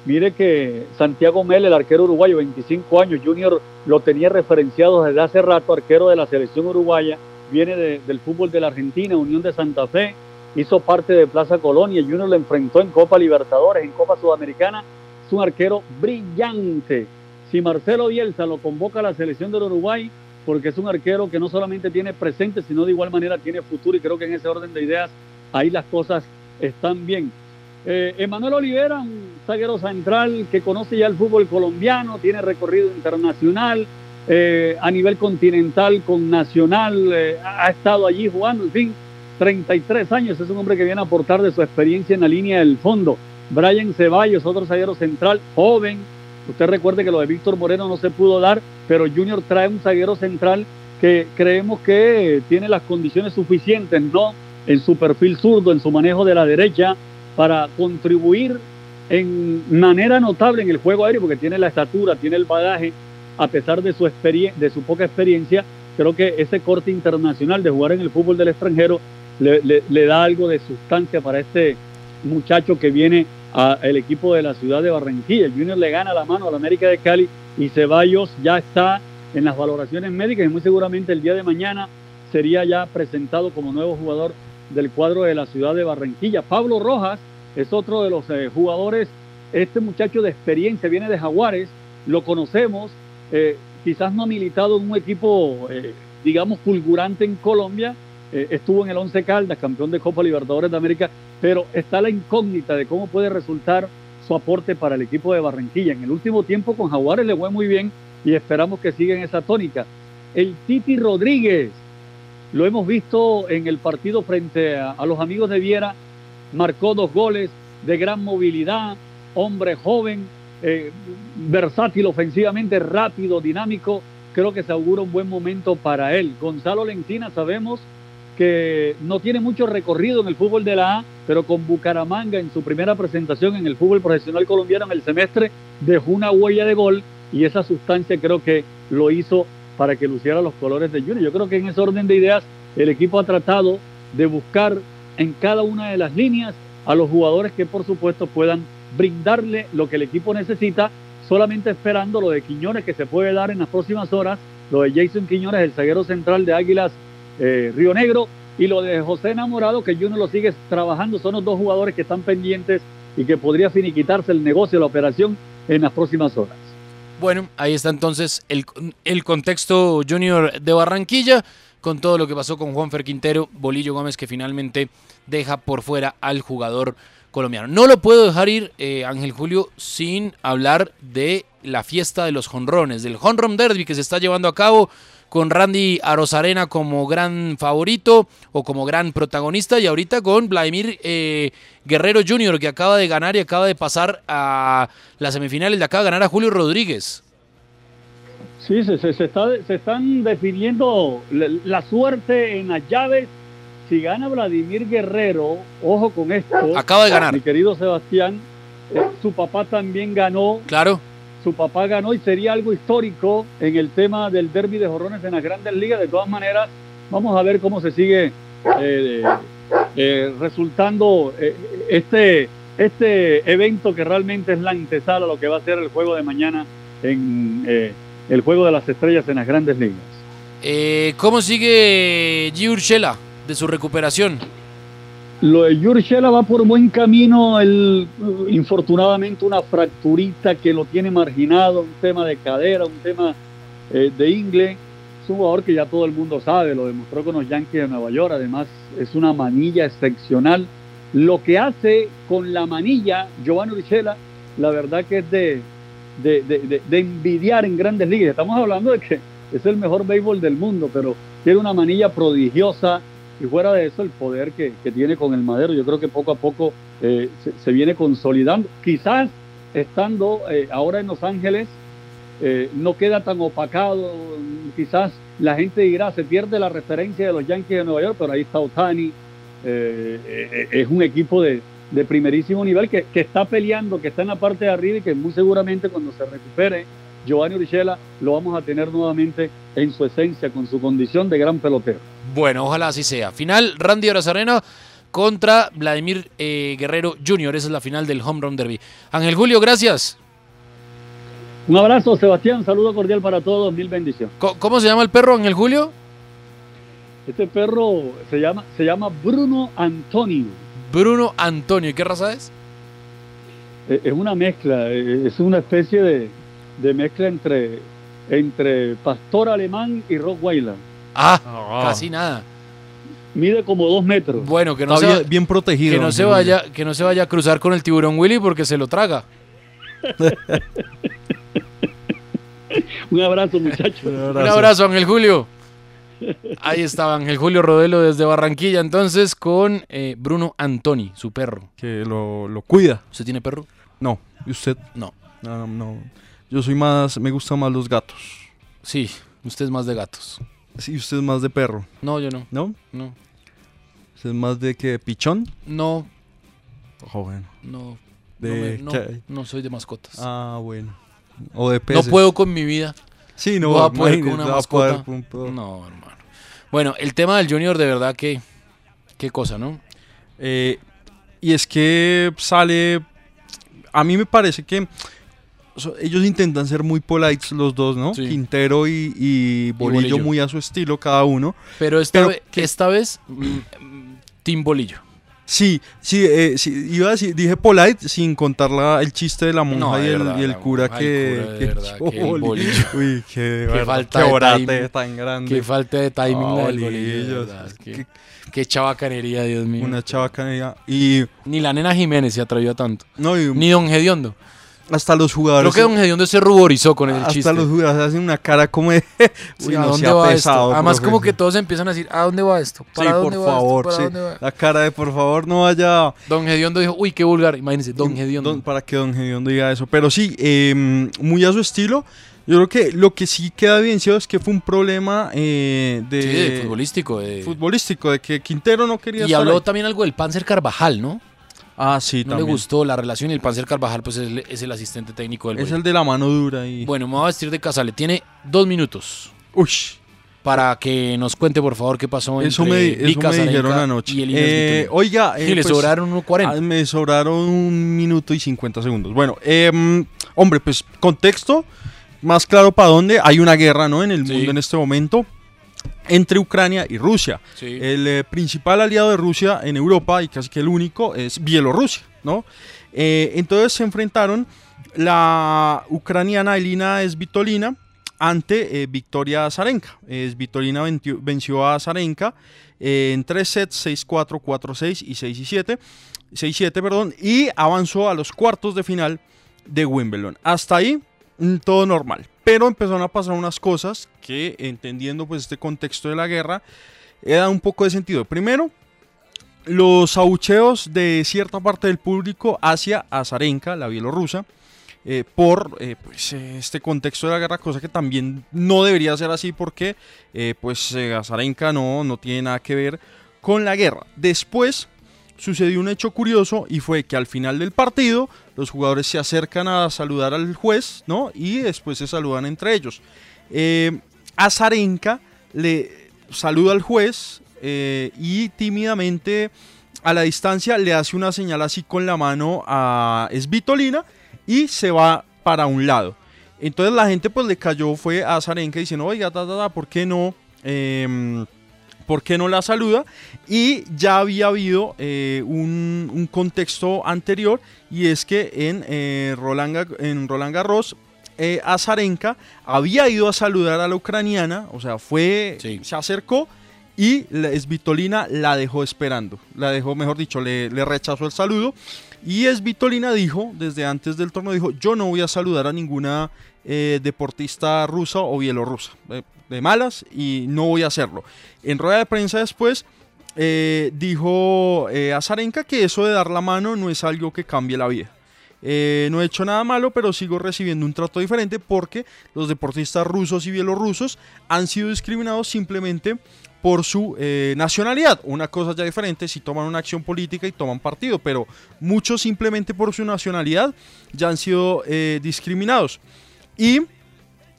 Mire que Santiago Mel, el arquero uruguayo, 25 años, junior lo tenía referenciado desde hace rato, arquero de la selección uruguaya, viene de- del fútbol de la Argentina, Unión de Santa Fe, hizo parte de Plaza Colonia, Junior lo enfrentó en Copa Libertadores, en Copa Sudamericana, es un arquero brillante. Si Marcelo Bielsa lo convoca a la selección del Uruguay, porque es un arquero que no solamente tiene presente, sino de igual manera tiene futuro y creo que en ese orden de ideas ahí las cosas están bien. Eh, Emanuel Olivera, un zaguero central que conoce ya el fútbol colombiano, tiene recorrido internacional, eh, a nivel continental con Nacional, eh, ha estado allí jugando, en fin, 33 años, es un hombre que viene a aportar de su experiencia en la línea del fondo. Brian Ceballos, otro zaguero central, joven, Usted recuerde que lo de Víctor Moreno no se pudo dar, pero Junior trae un zaguero central que creemos que tiene las condiciones suficientes, ¿no? En su perfil zurdo, en su manejo de la derecha, para contribuir en manera notable en el juego aéreo, porque tiene la estatura, tiene el bagaje, a pesar de su, de su poca experiencia, creo que ese corte internacional de jugar en el fútbol del extranjero le da algo de sustancia para este muchacho que viene al equipo de la ciudad de Barranquilla. El Junior le gana la mano al América de Cali y Ceballos ya está en las valoraciones médicas y muy seguramente el día de mañana sería ya presentado como nuevo jugador del cuadro de la ciudad de Barranquilla. Pablo Rojas es otro de los eh, jugadores, este muchacho de experiencia, viene de Jaguares, lo conocemos, eh, quizás no ha militado en un equipo, eh, digamos, fulgurante en Colombia, eh, estuvo en el Once Caldas, campeón de Copa Libertadores de América, pero está la incógnita de cómo puede resultar su aporte para el equipo de Barranquilla. En el último tiempo con Jaguares le fue muy bien y esperamos que siga en esa tónica. El Titi Rodríguez, lo hemos visto en el partido frente a, los amigos de Viera, marcó dos goles de gran movilidad, hombre joven, eh, versátil ofensivamente, rápido, dinámico. Creo que se augura un buen momento para él. Gonzalo Lencina, sabemos que no tiene mucho recorrido en el fútbol de la A, pero con Bucaramanga en su primera presentación en el fútbol profesional colombiano en el semestre dejó una huella de gol y esa sustancia creo que lo hizo para que luciera los colores de Junior. Yo creo que en ese orden de ideas el equipo ha tratado de buscar en cada una de las líneas a los jugadores que por supuesto puedan brindarle lo que el equipo necesita, solamente esperando lo de Quiñones que se puede dar en las próximas horas, lo de Jason Quiñones, el zaguero central de Águilas eh, Río Negro, y lo de José Enamorado, que Junior lo sigue trabajando, son los dos jugadores que están pendientes y que podría finiquitarse el negocio, la operación en las próximas horas. Bueno, ahí está entonces el, el contexto junior de Barranquilla, con todo lo que pasó con Juanfer Quintero, Bolillo Gómez, que finalmente deja por fuera al jugador colombiano. No lo puedo dejar ir, eh, Ángel Julio, sin hablar de la fiesta de los jonrones, del Honron Derby que se está llevando a cabo con Randy Arozarena como gran favorito o como gran protagonista y ahorita con Vladimir eh, Guerrero Jr. que acaba de ganar y acaba de pasar a las semifinales, le acaba de ganar a Julio Rodríguez. Sí, se, se, se está, se están definiendo la, la suerte en las llaves. Si gana Vladimir Guerrero, ojo con esto. Acaba de ganar. Mi querido Sebastián, eh, su papá también ganó. Claro. Su papá ganó y sería algo histórico en el tema del derby de jorrones en las grandes ligas. De todas maneras, vamos a ver cómo se sigue eh, eh, resultando eh, este, este evento que realmente es la antesala a lo que va a ser el juego de mañana en el juego de las estrellas en las grandes ligas. ¿Cómo sigue G. Urshela de su recuperación? Lo de Yurchela va por buen camino. Él, infortunadamente, una fracturita que lo tiene marginado, un tema de cadera, un tema eh, de ingle. Es un jugador que ya todo el mundo sabe, lo demostró con los Yankees de Nueva York. Además, es una manilla excepcional. Lo que hace con la manilla Giovanni Urshela, la verdad que es de, de, de, de envidiar en grandes ligas. Estamos hablando de que es el mejor béisbol del mundo, pero tiene una manilla prodigiosa y fuera de eso el poder que, que, tiene con el madero, yo creo que poco a poco eh, se, viene consolidando. Quizás estando eh, ahora en Los Ángeles eh, no queda tan opacado. Quizás la gente dirá, se pierde la referencia de los Yankees de Nueva York, pero ahí está Otani. Es un equipo de, de primerísimo nivel que, que, está peleando, que está en la parte de arriba y que muy seguramente cuando se recupere Giovanni Urichela lo vamos a tener nuevamente en su esencia, con su condición de gran pelotero. Bueno, ojalá así sea. Final, Randy Arena contra Vladimir eh, Guerrero Jr. Esa es la final del Home Run Derby. Ángel Julio, gracias. Un abrazo, Sebastián. Saludo cordial para todos. Mil bendiciones. ¿Cómo se llama el perro, Ángel Julio? Este perro se llama, se llama Bruno Antonio. Bruno Antonio. ¿Y qué raza es? Es una mezcla, es una especie de, de mezcla entre, entre pastor alemán y rottweiler. Ah, oh. casi nada. Mide como dos metros. Bueno, que no Está se, bien, bien protegido. que no se vaya, que no se vaya a cruzar con el tiburón Willy porque se lo traga. Un abrazo, muchachos. Un abrazo. Un abrazo, Ángel Julio. Ahí estaba Ángel Julio Rodelo desde Barranquilla, entonces con eh, Bruno Antoni, su perro. Que lo, lo, cuida. ¿Usted tiene perro? No. ¿Y usted? No. No, no. Yo soy más, me gustan más los gatos. Sí, usted es más de gatos. Sí, usted es más de perro. No, yo no. ¿No? No. ¿Usted es más de que pichón? No. Oh, bueno. No. De, no, me, no, no, soy de mascotas. Ah, bueno. O de peces. No puedo con mi vida. Sí, no, voy a poder con una no mascota. Poder, no, hermano. Bueno, el tema del Junior, de verdad que. Qué cosa, ¿no? Eh, y es que sale. A mí me parece que ellos intentan ser muy polites los dos, ¿no? Sí. Quintero y, y, Bolillo, Bolillo. muy a su estilo cada uno. Pero esta, Pero esta vez, mm, Team Bolillo. Sí, sí, eh, sí, iba a decir, dije polite sin contar la, el chiste de la monja No, y, el, verdad, y el la cura monja, el que, cura, de que verdad, echó que el bolillo. Uy, qué, Qué falta qué de timing. tan grande. Qué falta de timing la del bolillo. de Qué, qué chabacanería, Dios mío. Una chavacanería. Y Ni la nena Jiménez se atrevió a tanto. no, y Ni Don Gediondo. Hasta los jugadores. Creo que Don Gediondo se ruborizó con el hasta chiste. los jugadores hacen una cara como de. Sí, ¿A no dónde va pesado, esto? Además, como que todos empiezan a decir, ¿a dónde va esto? Sí, ¿Para dónde por va favor, esto? ¿Para sí. dónde va? La cara de por favor no vaya. Don Gediondo dijo, uy, qué vulgar. Imagínense, Don Gediondo. Para que Don Gediondo diga eso. Pero sí, eh, muy a su estilo. Yo creo que lo que sí queda evidenciado es que fue un problema eh, de, Sí, de futbolístico. de- futbolístico, de que Quintero no quería Y habló ahí. también algo del Panzer Carvajal, ¿no? Ah, sí, No también. le gustó la relación y el Panzer Carvajal, pues es el, es el asistente técnico del Es el de la mano dura y. Bueno, me voy a vestir de Casale. Tiene dos minutos. Uy. Para que nos cuente, por favor, qué pasó Eso entre me, Vic eso me Azarenka dijeron anoche. y el Inés Eh, oiga, Y eh, le pues, sobraron unos 40. ah, Me sobraron un minuto y 50 segundos. Bueno, em, hombre, pues contexto, más claro para dónde. Hay una guerra, ¿no? En el Sí. mundo en este momento entre Ucrania y Rusia. Sí. El eh, principal aliado de Rusia en Europa y casi que el único es Bielorrusia, ¿no? Eh, entonces se enfrentaron la ucraniana Elina Svitolina ante eh, Victoria Azarenka. Eh, Svitolina venció, a Azarenka eh, en tres sets, 6-4, 4-6 y 6 y 7. 6-7, perdón, y avanzó a los cuartos de final de Wimbledon. Hasta ahí, todo normal. Pero empezaron a pasar unas cosas que, entendiendo pues este contexto de la guerra, eh, da un poco de sentido. Primero, los abucheos de cierta parte del público hacia Azarenka, la bielorrusa, eh, por eh, pues, este contexto de la guerra, cosa que también no debería ser así porque eh, pues Azarenka no, no tiene nada que ver con la guerra. Después sucedió un hecho curioso y fue que al final del partido los jugadores se acercan a saludar al juez, ¿no? Y después se saludan entre ellos. Eh, Azarenka le saluda al juez eh, y tímidamente a la distancia le hace una señal así con la mano a Svitolina y se va para un lado. Entonces la gente pues le cayó fue a Azarenka diciendo, oiga, ta, ta, ta, ¿por qué no? Em, ¿Por qué no la saluda? Y ya había habido eh, un, un contexto anterior y es que en, eh, Roland, en Roland Garros eh, Azarenka había ido a saludar a la ucraniana, o sea, fue, se acercó y Svitolina la dejó esperando, la dejó, mejor dicho, le, le rechazó el saludo. Y Svitolina dijo, desde antes del torneo, dijo, yo no voy a saludar a ninguna eh, deportista rusa o bielorrusa, eh, de malas, y no voy a hacerlo. En rueda de prensa después eh, dijo eh, Azarenka que eso de dar la mano no es algo que cambie la vida. eh, no he hecho nada malo, pero sigo recibiendo un trato diferente porque los deportistas rusos y bielorrusos han sido discriminados simplemente por su eh, nacionalidad. Una cosa ya diferente si toman una acción política y toman partido, pero muchos simplemente por su nacionalidad ya han sido discriminados. Y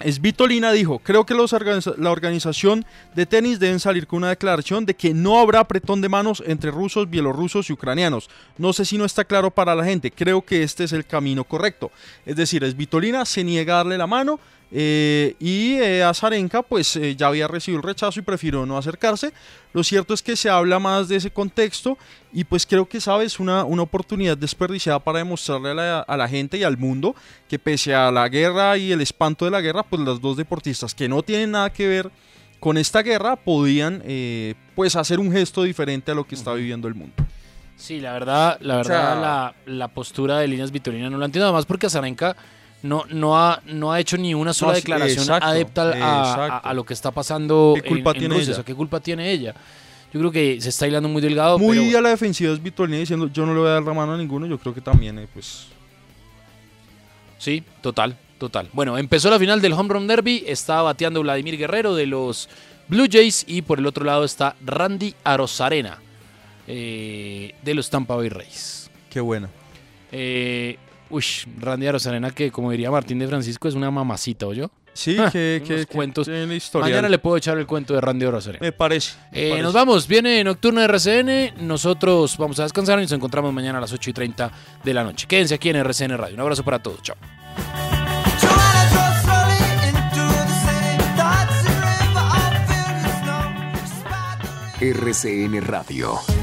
Svitolina dijo, creo que la organización de tenis deben salir con una declaración de que no habrá apretón de manos entre rusos, bielorrusos y ucranianos. No sé si no está claro para la gente, creo que este es el camino correcto. Es decir, Svitolina se niega a darle la mano eh, y eh, Azarenka pues eh, ya había recibido el rechazo y prefirió no acercarse. Lo cierto es que se habla más de ese contexto y pues creo que sabes una, una oportunidad desperdiciada para demostrarle a la, a la gente y al mundo que pese a la guerra y el espanto de la guerra pues las dos deportistas que no tienen nada que ver con esta guerra podían eh, pues hacer un gesto diferente a lo que está viviendo el mundo. Sí, la verdad, la O verdad, sea- la, la postura de Líneas Vitorina no la entiendo, además porque Azarenka no, no, ha, no ha hecho ni una sola No, declaración exacto, adepta a- a, exacto. a lo que está pasando ¿Qué culpa en, en tiene Rusia. ella? O sea, ¿Qué culpa tiene ella? Yo creo que se está hilando muy delgado. Muy pero a la defensiva es Vitolina diciendo yo no le voy a dar la mano a ninguno, yo creo que también eh, pues Sí, total, total. Bueno, empezó la final del Home Run Derby. Está bateando Vladimir Guerrero de los Blue Jays. Y por el otro lado está Randy Arozarena eh, de los Tampa Bay Rays. Qué buena. Eh, uy, Randy Arozarena, que como diría Martín de Francisco, es una mamacita, ¿o yo? Sí, que, que, que cuentos. historial. Mañana le puedo echar el cuento de Randy Arozarena. Me parece. me Eh, parece. nos vamos, viene Nocturno de RCN. Nosotros vamos a descansar y nos encontramos mañana a las 8 y 30 de la noche. Quédense aquí en RCN Radio. Un abrazo para todos. Chao. RCN Radio.